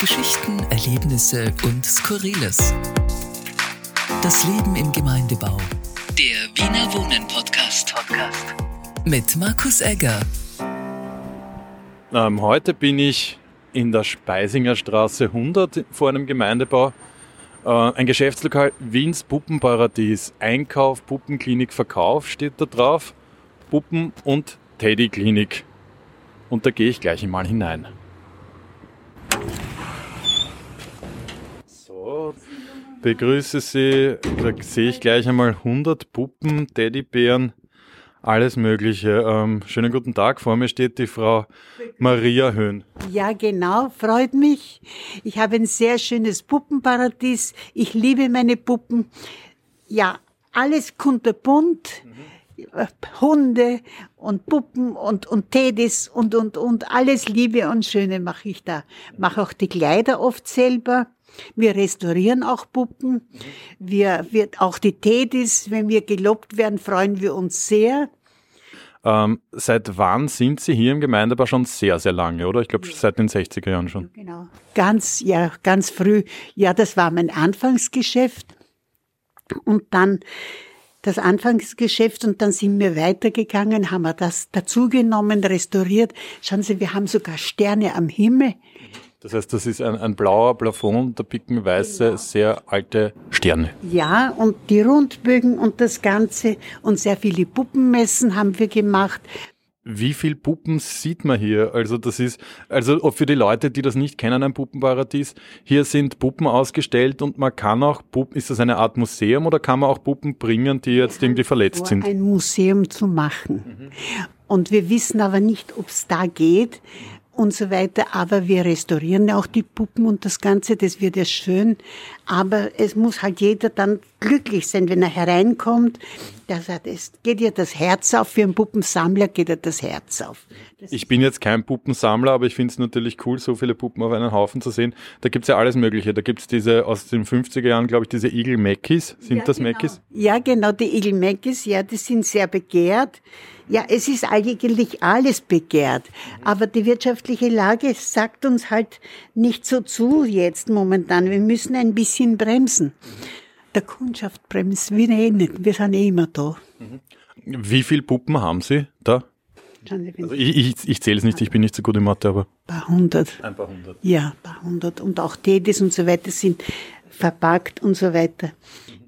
Geschichten, Erlebnisse und Skurriles. Das Leben im Gemeindebau. Der Wiener Wohnen Podcast. Podcast. Mit Markus Egger. Ähm, heute bin ich in der Speisinger Straße 100 vor einem Gemeindebau. Äh, ein Geschäftslokal Wiens Puppenparadies. Einkauf, Puppenklinik, Verkauf steht da drauf. Puppen- und Teddyklinik. Und da gehe ich gleich einmal hinein. Begrüße Sie. Da sehe ich gleich einmal 100 Puppen, Teddybären, alles Mögliche. Ähm, schönen guten Tag. Vor mir steht die Frau Maria Höhn. Ja, genau, freut mich. Ich habe ein sehr schönes Puppenparadies. Ich liebe meine Puppen. Ja, alles kunterbunt. Hunde und Puppen und, und Teddys und, und, und alles Liebe und Schöne mache ich da. Mache auch die Kleider oft selber. Wir restaurieren auch Puppen. Wir, wir, auch die Teddys, wenn wir gelobt werden, freuen wir uns sehr. Ähm, seit wann sind Sie hier im Gemeindebau schon sehr, sehr lange, oder? Ich glaube, seit den 60er Jahren schon. Genau. Ganz, ja, ganz früh. Ja, das war mein Anfangsgeschäft. Und dann das Anfangsgeschäft und dann sind wir weitergegangen, haben wir das dazugenommen, restauriert. Schauen Sie, wir haben sogar Sterne am Himmel. Das heißt, das ist ein, ein blauer Plafond, da picken weiße, genau. sehr alte Sterne. Ja, und die Rundbögen und das Ganze und sehr viele Puppenmessen haben wir gemacht. Wie viel Puppen sieht man hier? Also das ist, also für die Leute, die das nicht kennen, ein Puppenparadies, hier sind Puppen ausgestellt und man kann auch Puppen, ist das eine Art Museum oder kann man auch Puppen bringen, die jetzt irgendwie verletzt sind? Ein Museum zu machen. Mhm. Und wir wissen aber nicht, ob es da geht, und so weiter. Aber wir restaurieren ja auch die Puppen und das Ganze, das wird ja schön. Aber es muss halt jeder dann glücklich sein, wenn er hereinkommt. Der sagt, es geht ja das Herz auf. Für einen Puppensammler geht ja das Herz auf. Das ich bin jetzt kein Puppensammler, aber ich finde es natürlich cool, so viele Puppen auf einen Haufen zu sehen. Da gibt es ja alles Mögliche. Da gibt es diese aus den 50er Jahren, glaube ich, diese Igel Mackis. Sind ja, das genau. Mackis? Ja, genau, die Igel Mackis, ja, die sind sehr begehrt. Ja, es ist eigentlich alles begehrt. Aber die wirtschaftliche Lage sagt uns halt nicht so zu jetzt momentan. Wir müssen ein bisschen bremsen. Der Kundschaft bremst wir eh nicht. Wir sind eh immer da. Wie viele Puppen haben Sie da? Also ich, ich, ich zähle es nicht, ich bin nicht so gut in Mathe, aber. Ein paar hundert. Ein paar hundert. Ja, ein paar hundert. Und auch Teddys und so weiter sind verpackt und so weiter.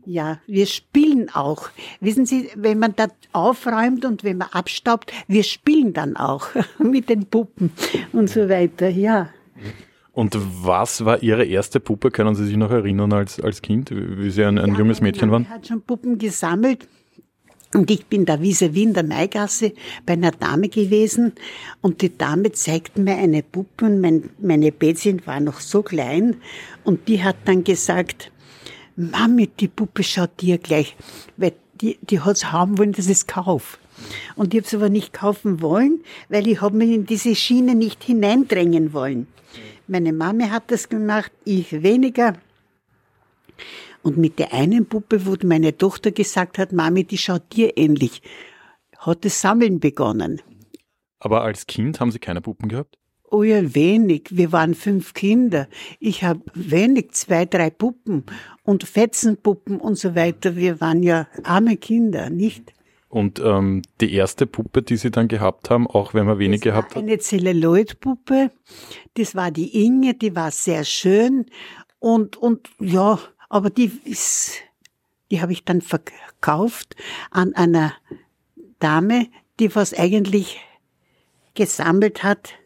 Ja, wir spielen auch. Wissen Sie, wenn man da aufräumt und wenn man abstaubt, wir spielen dann auch mit den Puppen und so weiter, ja. Und was war Ihre erste Puppe? Können Sie sich noch erinnern als, als Kind, wie Sie ein, ein ja, junges Mädchen waren? Ich hat schon Puppen gesammelt. Und ich bin da vis-à-vis in der Maigasse bei einer Dame gewesen und die Dame zeigte mir eine Puppe und mein, meine Bädchen war noch so klein und die hat dann gesagt, Mami, die Puppe schaut dir gleich, weil die, die hat's haben wollen, dass es kaufe. Und ich habe es aber nicht kaufen wollen, weil ich habe mich in diese Schiene nicht hineindrängen wollen. Meine Mami hat das gemacht, ich weniger. Und mit der einen Puppe, wo meine Tochter gesagt hat, Mami, die schaut dir ähnlich, hat das Sammeln begonnen. Aber als Kind haben Sie keine Puppen gehabt? Oh ja, wenig. Wir waren fünf Kinder. Ich habe wenig, zwei, drei Puppen und Fetzenpuppen und so weiter. Wir waren ja arme Kinder, nicht? Und ähm, die erste Puppe, die Sie dann gehabt haben, auch wenn man wenig das gehabt hat? Eine Zelluloid-Puppe. Das war die Inge, die war sehr schön. Und, und ja, aber die ist, die habe ich dann verkauft an einer Dame, die was eigentlich gesammelt hat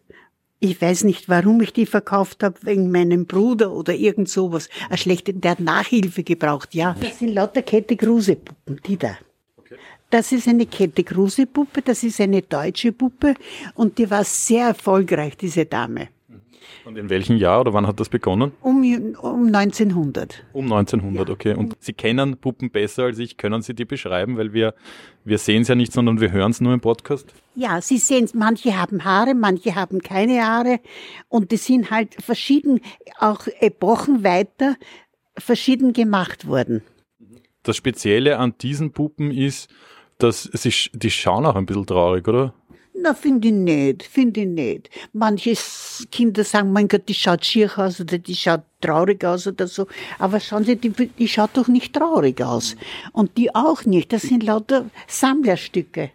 ich weiß nicht, warum ich die verkauft habe, wegen meinem Bruder oder irgend sowas. Eine schlechte, der hat Nachhilfe gebraucht, ja. Das sind lauter Kette Kruse Puppen, die da. Das ist eine Kette Kruse Puppe, das ist eine deutsche Puppe und die war sehr erfolgreich, diese Dame. Und in welchem Jahr oder wann hat das begonnen? Um, um 1900. Um 1900, ja. okay. Und Sie kennen Puppen besser als ich. Können Sie die beschreiben? Weil wir, wir sehen es ja nicht, sondern wir hören es nur im Podcast. Ja, Sie sehen es. Manche haben Haare, manche haben keine Haare. Und die sind halt verschieden, auch Epochen weiter, verschieden gemacht worden. Das Spezielle an diesen Puppen ist, dass sie, die schauen auch ein bisschen traurig, oder? Na, finde ich nicht, finde ich nicht. Manche Kinder sagen, mein Gott, die schaut schier aus oder die schaut traurig aus oder so. Aber schauen Sie, die, die schaut doch nicht traurig aus. Und die auch nicht. Das sind lauter Sammlerstücke.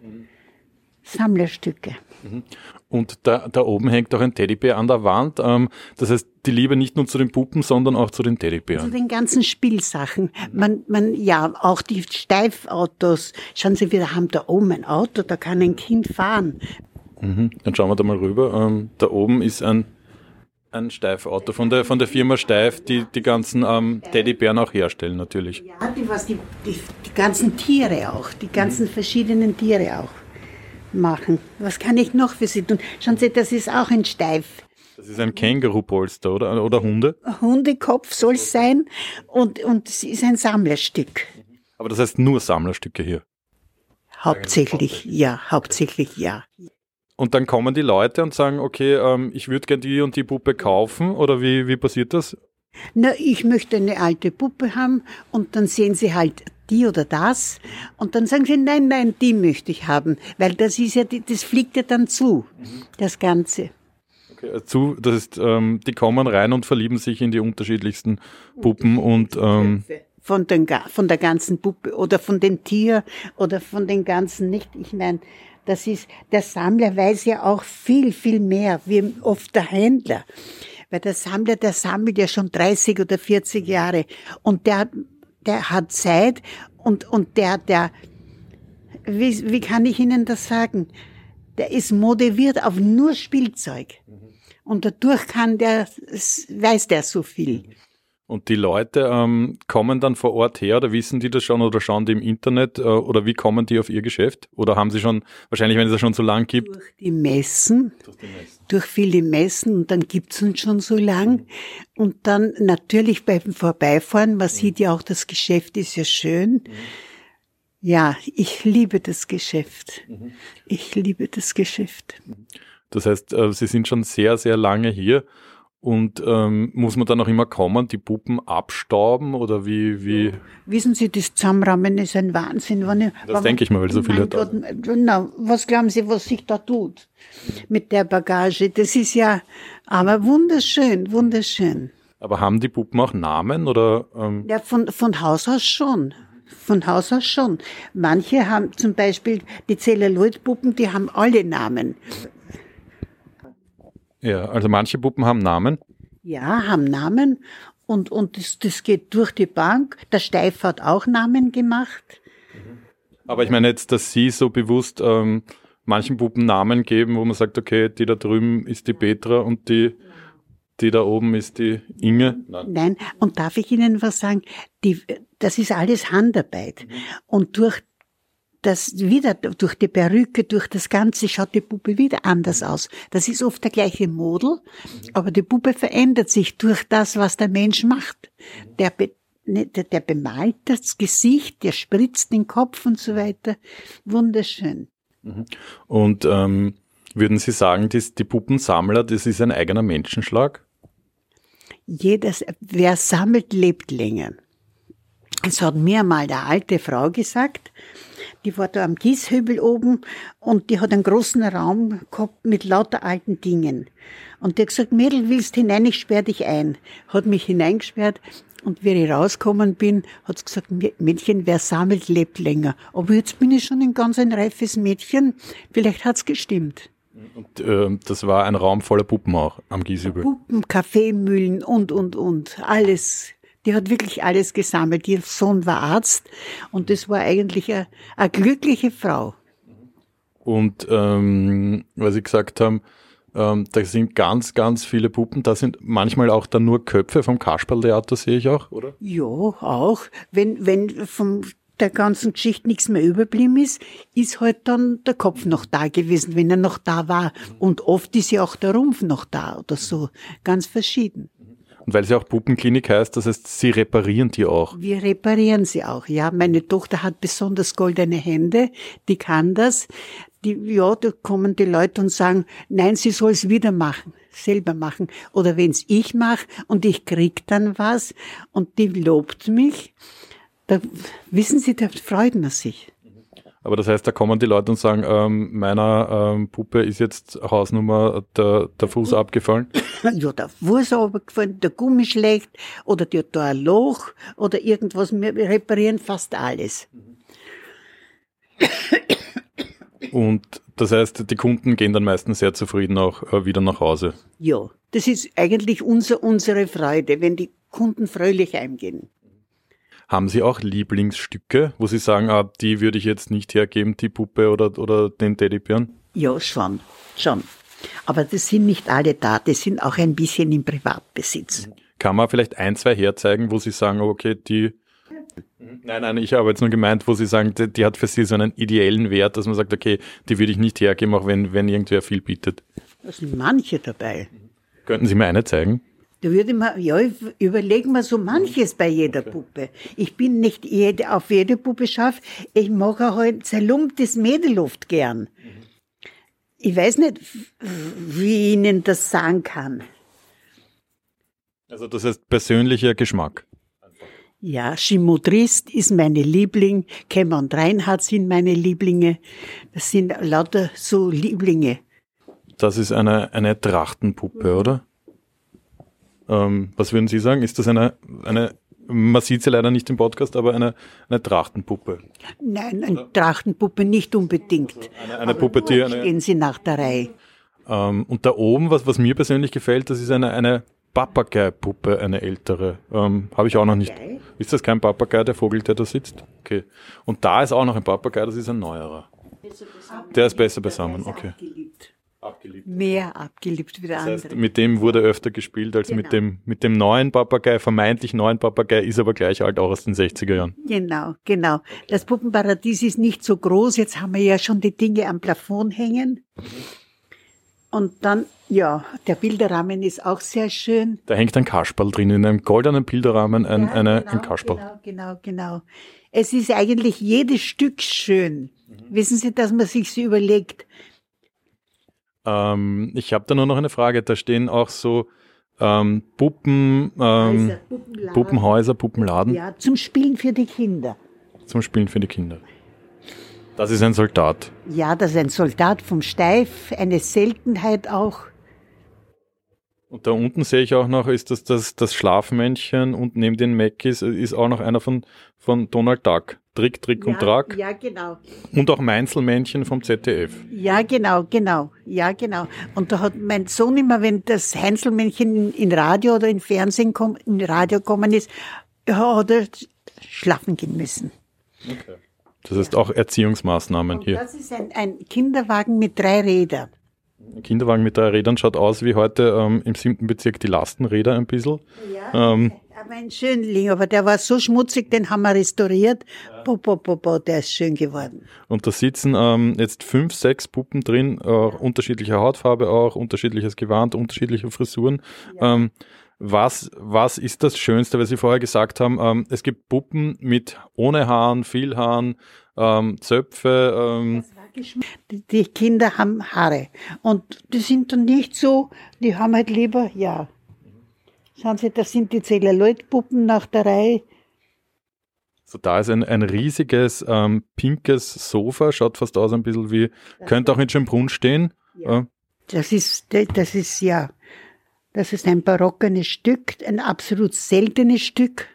Sammlerstücke. Mhm. Und da, da oben hängt auch ein Teddybär an der Wand. Ähm, das heißt, die Liebe nicht nur zu den Puppen, sondern auch zu den Teddybären. Zu den ganzen Spielsachen. Man, man, ja, auch die Steifautos. Schauen Sie, wir haben da oben ein Auto, da kann ein Kind fahren. Mhm. Dann schauen wir da mal rüber. Ähm, da oben ist ein, ein Steifauto von der, von der Firma Steif, die die ganzen ähm, Teddybären auch herstellen, natürlich. Ja, die, was die, die, die ganzen Tiere auch, die ganzen verschiedenen Tiere auch machen. Was kann ich noch für Sie tun? Schauen Sie, das ist auch ein Steif. Das ist ein Kängurupolster oder, oder Hunde? Hundekopf soll es sein und, und es ist ein Sammlerstück. Aber das heißt nur Sammlerstücke hier? Hauptsächlich, ja, hauptsächlich ja. Und dann kommen die Leute und sagen, okay, ähm, ich würde gerne die und die Puppe kaufen oder wie, wie passiert das? Na, ich möchte eine alte Puppe haben und dann sehen sie halt die oder das und dann sagen sie, nein, nein, die möchte ich haben, weil das ist ja, das fliegt ja dann zu, das Ganze. Okay, äh, zu, das ist, ähm, die kommen rein und verlieben sich in die unterschiedlichsten Puppen und ähm, von, den, von der ganzen Puppe oder von dem Tier oder von den ganzen nicht. Ich meine, das ist, der Sammler weiß ja auch viel, viel mehr, wie oft der Händler. Weil der Sammler, der sammelt ja schon 30 oder 40 Jahre und der, der hat Zeit und, und der, der, wie, wie kann ich Ihnen das sagen? Der ist motiviert auf nur Spielzeug. Und dadurch kann der, weiß der so viel. Und die Leute ähm, kommen dann vor Ort her oder wissen die das schon oder schauen die im Internet äh, oder wie kommen die auf ihr Geschäft? Oder haben sie schon, wahrscheinlich wenn es das schon so lang gibt? Durch die Messen, durch, die Messen. durch viele Messen und dann gibt's uns schon so lang. Mhm. Und dann natürlich beim Vorbeifahren, man mhm. sieht ja auch, das Geschäft ist ja schön. Mhm. Ja, ich liebe das Geschäft. Mhm. Ich liebe das Geschäft. Das heißt, äh, Sie sind schon sehr, sehr lange hier. Und ähm, muss man dann auch immer kommen, die Puppen abstauben oder wie? wie? Wissen Sie, das Zusammenrahmen ist ein Wahnsinn. Wenn ich, das denke ich mal, weil so viele da sind. Na, was glauben Sie, was sich da tut mit der Bagage? Das ist ja, aber wunderschön, wunderschön. Aber haben die Puppen auch Namen oder? Ähm? Ja, von, von Haus aus schon. Von Haus aus schon. Manche haben zum Beispiel die Zelluloid-Puppen, die haben alle Namen. Ja, also manche Puppen haben Namen. Ja, haben Namen und, und das, das geht durch die Bank. Der Steif hat auch Namen gemacht. Aber ich meine jetzt, dass Sie so bewusst ähm, manchen Puppen Namen geben, wo man sagt, okay, die da drüben ist die Petra und die, die da oben ist die Inge. Nein. Nein, und darf ich Ihnen was sagen? Die, das ist alles Handarbeit. Mhm. Und durch das wieder durch die Perücke, durch das Ganze schaut die Puppe wieder anders aus. Das ist oft der gleiche Model, aber die Puppe verändert sich durch das, was der Mensch macht. Der, be, ne, der, der bemalt das Gesicht, der spritzt den Kopf und so weiter. Wunderschön. Mhm. Und ähm, würden Sie sagen, dass die Puppensammler, das ist ein eigener Menschenschlag? Jedes, wer sammelt, lebt länger. Es hat mir mal der alte Frau gesagt, die war da am Gießhübel oben und die hat einen großen Raum gehabt mit lauter alten Dingen. Und die hat gesagt, Mädel, willst hinein, ich sperr dich ein. Hat mich hineingesperrt und wie ich rausgekommen bin, hat sie gesagt, Mädchen, wer sammelt, lebt länger. Aber jetzt bin ich schon ein ganz ein reifes Mädchen. Vielleicht hat's gestimmt. Und äh, das war ein Raum voller Puppen auch am Gieshübel. Puppen, Kaffeemühlen und, und, und. Alles die hat wirklich alles gesammelt. Ihr Sohn war Arzt und das war eigentlich eine, eine glückliche Frau. Und ähm, weil Sie gesagt haben, ähm, da sind ganz, ganz viele Puppen. Da sind manchmal auch dann nur Köpfe vom Kasperltheater, sehe ich auch, oder? Ja, auch. Wenn, wenn vom der ganzen Geschichte nichts mehr überblieben ist, ist halt dann der Kopf noch da gewesen, wenn er noch da war. Und oft ist ja auch der Rumpf noch da oder so. Ganz verschieden. Und weil es ja auch Puppenklinik heißt, das heißt, Sie reparieren die auch. Wir reparieren sie auch, ja. Meine Tochter hat besonders goldene Hände, die kann das. Die, ja, da kommen die Leute und sagen, nein, sie soll es wieder machen, selber machen. Oder wenn's ich mache und ich krieg dann was und die lobt mich, da wissen Sie, da freut man sich. Aber das heißt, da kommen die Leute und sagen, ähm, meiner ähm, Puppe ist jetzt Hausnummer der, der Fuß abgefallen. Ja, der Fuß abgefallen, der Gummi schlecht oder die hat da ein Loch oder irgendwas. Wir reparieren fast alles. Und das heißt, die Kunden gehen dann meistens sehr zufrieden auch äh, wieder nach Hause. Ja, das ist eigentlich unser, unsere Freude, wenn die Kunden fröhlich heimgehen. Haben Sie auch Lieblingsstücke, wo Sie sagen, ah, die würde ich jetzt nicht hergeben, die Puppe oder, oder den Teddybären? Ja, schon, schon. Aber das sind nicht alle da, das sind auch ein bisschen im Privatbesitz. Kann man vielleicht ein, zwei herzeigen, wo Sie sagen, okay, die. Nein, nein, ich habe jetzt nur gemeint, wo Sie sagen, die, die hat für Sie so einen ideellen Wert, dass man sagt, okay, die würde ich nicht hergeben, auch wenn, wenn irgendwer viel bietet. Da sind manche dabei. Könnten Sie mir eine zeigen? Da würde man, ja, überlegen wir so manches bei jeder Puppe. Ich bin nicht jede, auf jede Puppe scharf. Ich mag auch ein zerlumptes Mädelluft gern. Ich weiß nicht, wie ich Ihnen das sagen kann. Also das heißt persönlicher Geschmack. Ja, Schimotrist ist meine Liebling, Kemmer und Reinhardt sind meine Lieblinge. Das sind lauter so Lieblinge. Das ist eine, eine Trachtenpuppe, oder? Ähm, was würden Sie sagen? Ist das eine, eine man sieht sie leider nicht im Podcast, aber eine, eine Trachtenpuppe. Nein, eine Trachtenpuppe nicht unbedingt. Also eine, eine Puppe, die eine, Gehen Sie nach der Reihe. Ähm, und da oben, was, was mir persönlich gefällt, das ist eine, eine Papagei-Puppe, eine ältere. Ähm, Habe ich auch noch nicht. Ist das kein Papagei, der Vogel, der da sitzt? Okay. Und da ist auch noch ein Papagei, das ist ein neuerer. Der ist besser beisammen, okay. Abgeliebt. Mehr abgeliebt wie der das heißt, andere. Mit dem wurde öfter gespielt als Genau. mit, dem, mit dem neuen Papagei, vermeintlich neuen Papagei, ist aber gleich alt, auch aus den 60er Jahren. Genau, genau. Das Puppenparadies ist nicht so groß. Jetzt haben wir ja schon die Dinge am Plafond hängen. Und dann, ja, der Bilderrahmen ist auch sehr schön. Da hängt ein Kasperl drin, in einem goldenen Bilderrahmen ein, Ja, eine, genau, ein Kasperl. Genau, genau, genau. Es ist eigentlich jedes Stück schön. Wissen Sie, dass man sich so überlegt, Ähm, ich habe da nur noch eine Frage. Da stehen auch so ähm, Puppen, ähm, Häuser, Puppenladen. Puppenhäuser, Puppenladen ja, zum Spielen für die Kinder. zum Spielen für die Kinder. Das ist ein Soldat. Ja, das ist ein Soldat vom Steif, eine Seltenheit auch. Und da unten sehe ich auch noch, ist das das, das Schlafmännchen und neben den Mackies ist auch noch einer von, von Donald Duck. Trick, Trick und ja, Track. Ja, genau. Und auch Meinzelmännchen vom ZDF. Ja, genau, genau. Ja, genau. Und da hat mein Sohn immer, wenn das Heinzelmännchen in, Radio oder in Fernsehen kom, in Radio gekommen ist, ja, hat er schlafen gehen müssen. Das heißt auch Erziehungsmaßnahmen Und hier. das ist ein, ein Kinderwagen mit drei Rädern. Ein Kinderwagen mit drei Rädern schaut aus wie heute ähm, im siebten Bezirk die Lastenräder ein bisschen. Ja. Ähm, Aber ein Schönling, aber der war so schmutzig, den haben wir restauriert. Bo, bo, bo, bo, der ist schön geworden. Und da sitzen ähm, jetzt fünf, sechs Puppen drin, äh, unterschiedlicher Hautfarbe auch, unterschiedliches Gewand, unterschiedliche Frisuren. Ähm, was, was ist das Schönste, weil Sie vorher gesagt haben, ähm, es gibt Puppen mit ohne Haaren, viel Haaren, ähm, Zöpfe. Ähm, Die, die Kinder haben Haare. Und die sind dann nicht so, die haben halt lieber, ja. Schauen Sie, das sind die Zelluloidpuppen nach der Reihe. so da ist ein, ein riesiges ähm, pinkes Sofa, schaut fast aus ein bisschen wie, könnte auch in Schönbrunn stehen. Äh, Das ist, das ist ja, das ist ein barockenes Stück, ein absolut seltenes Stück.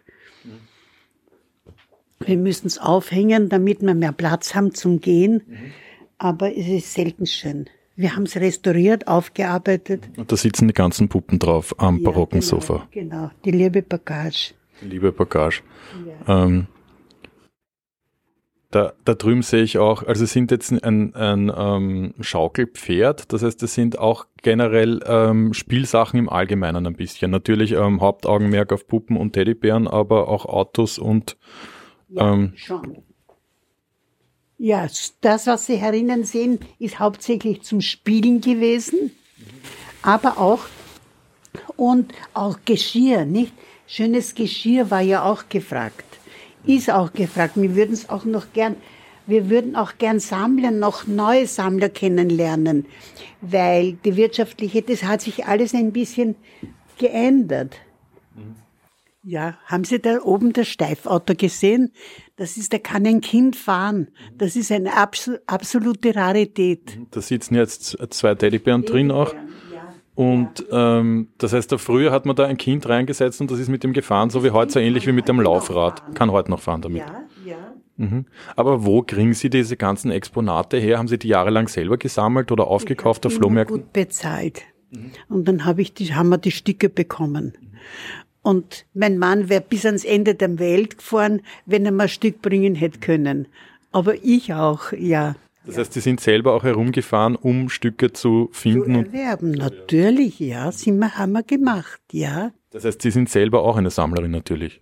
Wir müssen es aufhängen, damit wir mehr Platz haben zum Gehen. Aber es ist selten schön. Wir haben es restauriert, aufgearbeitet. und da sitzen die ganzen Puppen drauf am Ja, barocken genau, Sofa. Genau, die liebe Bagage. Liebe Bagage. Ähm, da, da drüben sehe ich auch, also es sind jetzt ein, ein ähm, Schaukelpferd, das heißt, es sind auch generell ähm, Spielsachen im Allgemeinen ein bisschen. Natürlich ähm, Hauptaugenmerk auf Puppen und Teddybären, aber auch Autos und ähm, Schon. Ja, das, was Sie herinnen sehen, ist hauptsächlich zum Spielen gewesen, aber auch und auch Geschirr, nicht? Schönes Geschirr war ja auch gefragt, ist auch gefragt. Wir würden es auch noch gern, wir würden auch gern Sammler, noch neue Sammler kennenlernen, weil die wirtschaftliche, das hat sich alles ein bisschen geändert. Ja, haben Sie da oben das Steifauto gesehen? Das ist, da kann ein Kind fahren. Das ist eine absolute Rarität. Da sitzen jetzt zwei Teddybären drin auch. Und ähm, das heißt, da früher hat man da ein Kind reingesetzt und das ist mit dem gefahren, so wie heute, so ähnlich wie mit dem Laufrad. Kann heute noch fahren damit. Ja, ja. Mhm. Aber wo kriegen Sie diese ganzen Exponate her? Haben Sie die jahrelang selber gesammelt oder aufgekauft auf Flohmärkten? gut bezahlt. Mhm. Und dann hab ich die, haben wir die Stücke bekommen. Und mein Mann wäre bis ans Ende der Welt gefahren, wenn er mal ein Stück bringen hätte können. Aber ich auch, ja. Das heißt, Sie sind selber auch herumgefahren, um Stücke zu finden? Zu erwerben, natürlich, ja. Sind wir, haben wir gemacht, ja. Das heißt, Sie sind selber auch eine Sammlerin natürlich?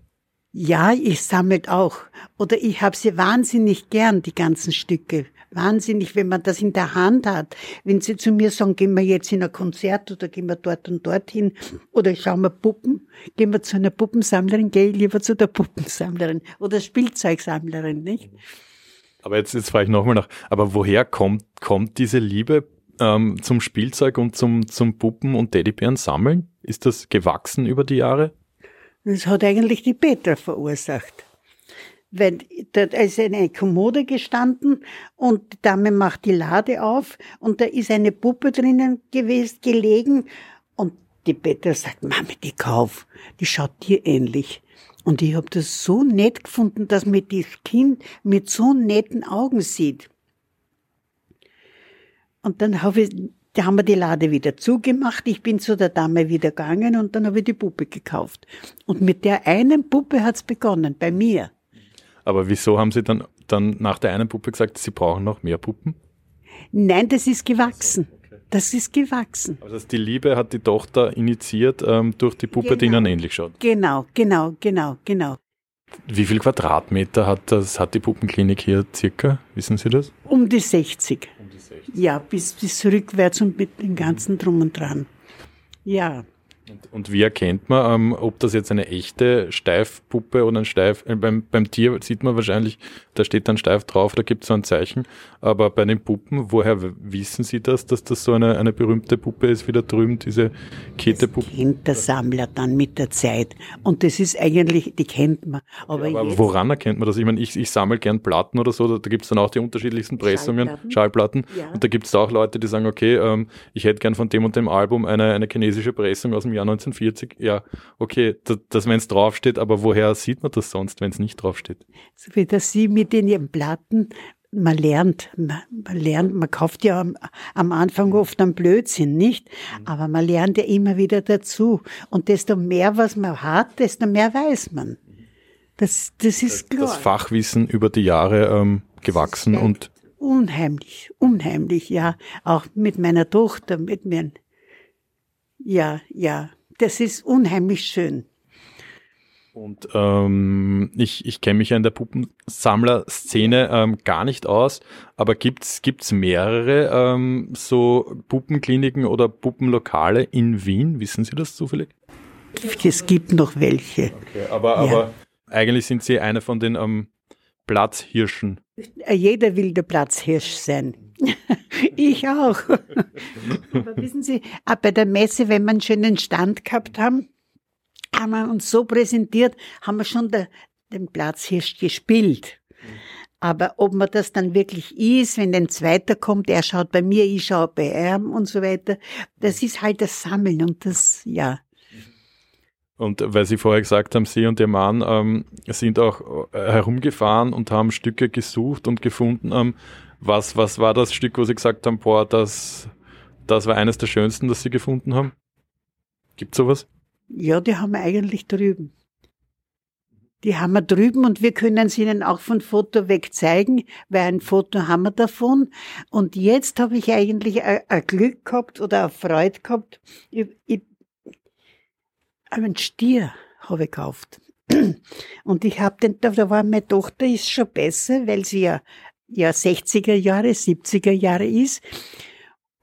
Ja, ich sammle auch. Oder ich habe sie wahnsinnig gern, die ganzen Stücke. Wahnsinnig, wenn man das in der Hand hat. Wenn sie zu mir sagen, gehen wir jetzt in ein Konzert oder gehen wir dort und dorthin oder schauen wir Puppen, gehen wir zu einer Puppensammlerin, gehe ich lieber zu der Puppensammlerin oder Spielzeugsammlerin, nicht? Aber jetzt, jetzt frage ich nochmal nach, aber woher kommt, kommt diese Liebe ähm, zum Spielzeug und zum, zum Puppen- und Teddybären sammeln? Ist das gewachsen über die Jahre? Das hat eigentlich die Petra verursacht. Weil da ist eine Kommode gestanden und die Dame macht die Lade auf und da ist eine Puppe drinnen gewesen, gelegen und die Petra sagt, Mami, die kauf, die schaut dir ähnlich. Und ich habe das so nett gefunden, dass mir das Kind mit so netten Augen sieht. Und dann habe ich da haben wir die Lade wieder zugemacht. Ich bin zu der Dame wieder gegangen und dann habe ich die Puppe gekauft. Und mit der einen Puppe hat's begonnen, bei mir. Aber wieso haben Sie dann, dann nach der einen Puppe gesagt, Sie brauchen noch mehr Puppen? Nein, das ist gewachsen. Das ist gewachsen. Also die Liebe hat die Tochter initiiert ähm, durch die Puppe, genau. die ihnen ähnlich schaut. Genau, genau, genau, genau. Wie viel Quadratmeter hat das, hat die Puppenklinik hier circa? Wissen Sie das? Um die 60. Ja, bis, bis rückwärts und mit dem ganzen Drum und Dran. Ja. Und, und, wie erkennt man, ähm, ob das jetzt eine echte Steifpuppe oder ein Steif, äh, beim, beim Tier sieht man wahrscheinlich, da steht dann steif drauf, da gibt es so ein Zeichen, aber bei den Puppen, woher wissen Sie das, dass das so eine, eine berühmte Puppe ist, wie da drüben, diese Kettepuppe? Das kennt der Sammler dann mit der Zeit und das ist eigentlich, die kennt man. Aber, ja, aber woran erkennt man das? Ich meine, ich, ich sammle gern Platten oder so, da, da gibt es dann auch die unterschiedlichsten Pressungen, Schallplatten, Schallplatten ja. und da gibt es auch Leute, die sagen, okay, ähm, ich hätte gern von dem und dem Album eine, eine chinesische Pressung aus dem Jahr 1940, ja, okay, das, das wenn es draufsteht, aber woher sieht man das sonst, wenn es nicht draufsteht? So wie dass Sie mit den Ihren Platten, man lernt, man, man, lernt, man kauft ja am, am Anfang oft einen Blödsinn, nicht? Mhm. Aber man lernt ja immer wieder dazu. Und desto mehr, was man hat, desto mehr weiß man. Das, das ist klar. Das Fachwissen über die Jahre ähm, gewachsen und unheimlich, unheimlich, ja. Auch mit meiner Tochter, mit mir. Ja, ja. Das ist unheimlich schön. Und ähm, ich, ich kenne mich ja in der Puppensammler-Szene ähm, gar nicht aus, aber gibt's gibt's mehrere ähm, so Puppenkliniken oder Puppenlokale in Wien? Wissen Sie das zufällig? Es gibt noch welche. Okay, aber, ja. aber eigentlich sind Sie eine von den ähm, Platzhirschen. Jeder will der Platzhirsch sein. ich auch. Aber wissen Sie, auch bei der Messe, wenn wir einen schönen Stand gehabt haben, haben wir uns so präsentiert, haben wir schon der, den Platzhirsch gespielt. Aber ob man das dann wirklich ist, wenn ein Zweiter kommt, er schaut bei mir, ich schaue bei ihm und so weiter, das ist halt das Sammeln und das, ja. Und weil Sie vorher gesagt haben, Sie und Ihr Mann ähm, sind auch äh, herumgefahren und haben Stücke gesucht und gefunden. Ähm, was, was war das Stück, wo Sie gesagt haben, boah, das, das war eines der schönsten, das Sie gefunden haben? Gibt sowas? Ja, die haben wir eigentlich drüben. Die haben wir drüben und wir können sie Ihnen auch von Foto weg zeigen, weil ein Foto haben wir davon. Und jetzt habe ich eigentlich ein, Glück gehabt oder eine Freude gehabt. Ich, ich, einen Stier habe ich gekauft. Und ich habe den, da war meine Tochter ist schon besser, weil sie ja, ja 60er Jahre, 70er Jahre ist.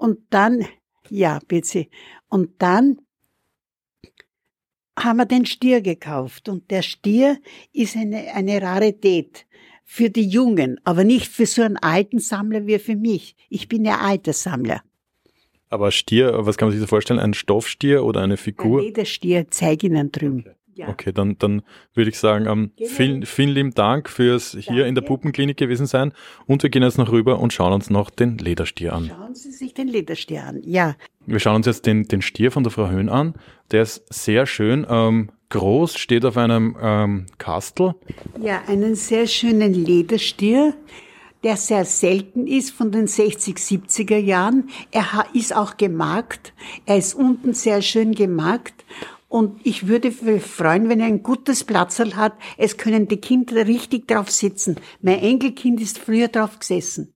Und dann, ja, bitte. Und dann haben wir den Stier gekauft. Und der Stier ist eine, eine Rarität für die Jungen, aber nicht für so einen alten Sammler wie für mich. Ich bin ja alter Sammler. Aber Stier, was kann man sich so vorstellen? Ein Stoffstier oder eine Figur? Ein Lederstier, zeige Ihnen drüben. Okay. Ja. Okay, dann, dann würde ich sagen, ähm, genau. vielen, vielen lieben Dank fürs Danke. hier in der Puppenklinik gewesen sein. Und wir gehen jetzt noch rüber und schauen uns noch den Lederstier an. Schauen Sie sich den Lederstier an, ja. Wir schauen uns jetzt den, den Stier von der Frau Höhn an. Der ist sehr schön. Ähm, groß, steht auf einem ähm, Kastel. Ja, einen sehr schönen Lederstier der sehr selten ist von den 60, 70er Jahren. Er ist auch gemarkt. Er ist unten sehr schön gemarkt. Und ich würde mich freuen, wenn er ein gutes Platzerl hat. Es können die Kinder richtig drauf sitzen. Mein Enkelkind ist früher drauf gesessen.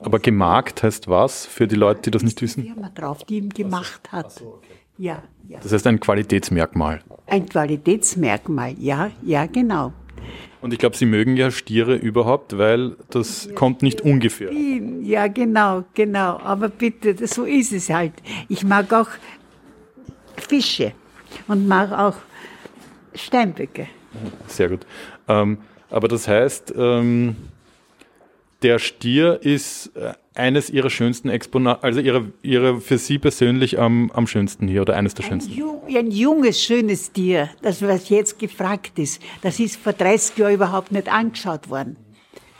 Aber gemarkt heißt was für die Leute, die das nicht wissen? Die Firma drauf, die ihn gemacht hat. So, okay. Ja, ja. Das heißt ein Qualitätsmerkmal. Ein Qualitätsmerkmal, ja, ja, genau. Und ich glaube, Sie mögen ja Stiere überhaupt, weil das ja, kommt nicht ungefähr. Ja, genau, genau. Aber bitte, so ist es halt. Ich mag auch Fische und mag auch Steinböcke. Sehr gut. Ähm, aber das heißt, ähm, der Stier ist äh, eines ihrer schönsten Exponate, also ihre, ihre für Sie persönlich am, am schönsten hier oder eines der ein schönsten? Jung, ein junges, schönes Tier, das was jetzt gefragt ist, das ist vor 30 Jahren überhaupt nicht angeschaut worden.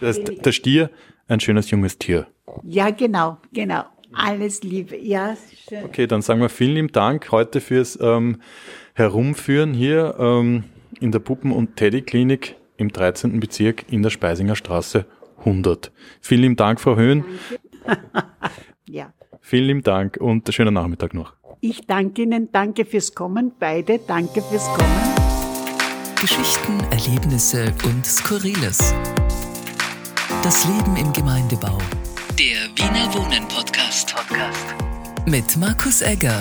Das heißt, der Stier, ein schönes junges Tier. Ja, genau, genau. Alles Liebe, ja, schön. Okay, dann sagen wir vielen lieben Dank heute fürs ähm, Herumführen hier ähm, in der Puppen- und Teddy-Klinik im 13. Bezirk in der Speisinger Straße 100. Vielen lieben Dank, Frau Höhn. ja. Vielen lieben Dank und schönen Nachmittag noch. Ich danke Ihnen, danke fürs Kommen, beide, danke fürs Kommen. Geschichten, Erlebnisse und Skurriles. Das Leben im Gemeindebau. Wiener Wohnen Podcast. Podcast. Mit Markus Egger.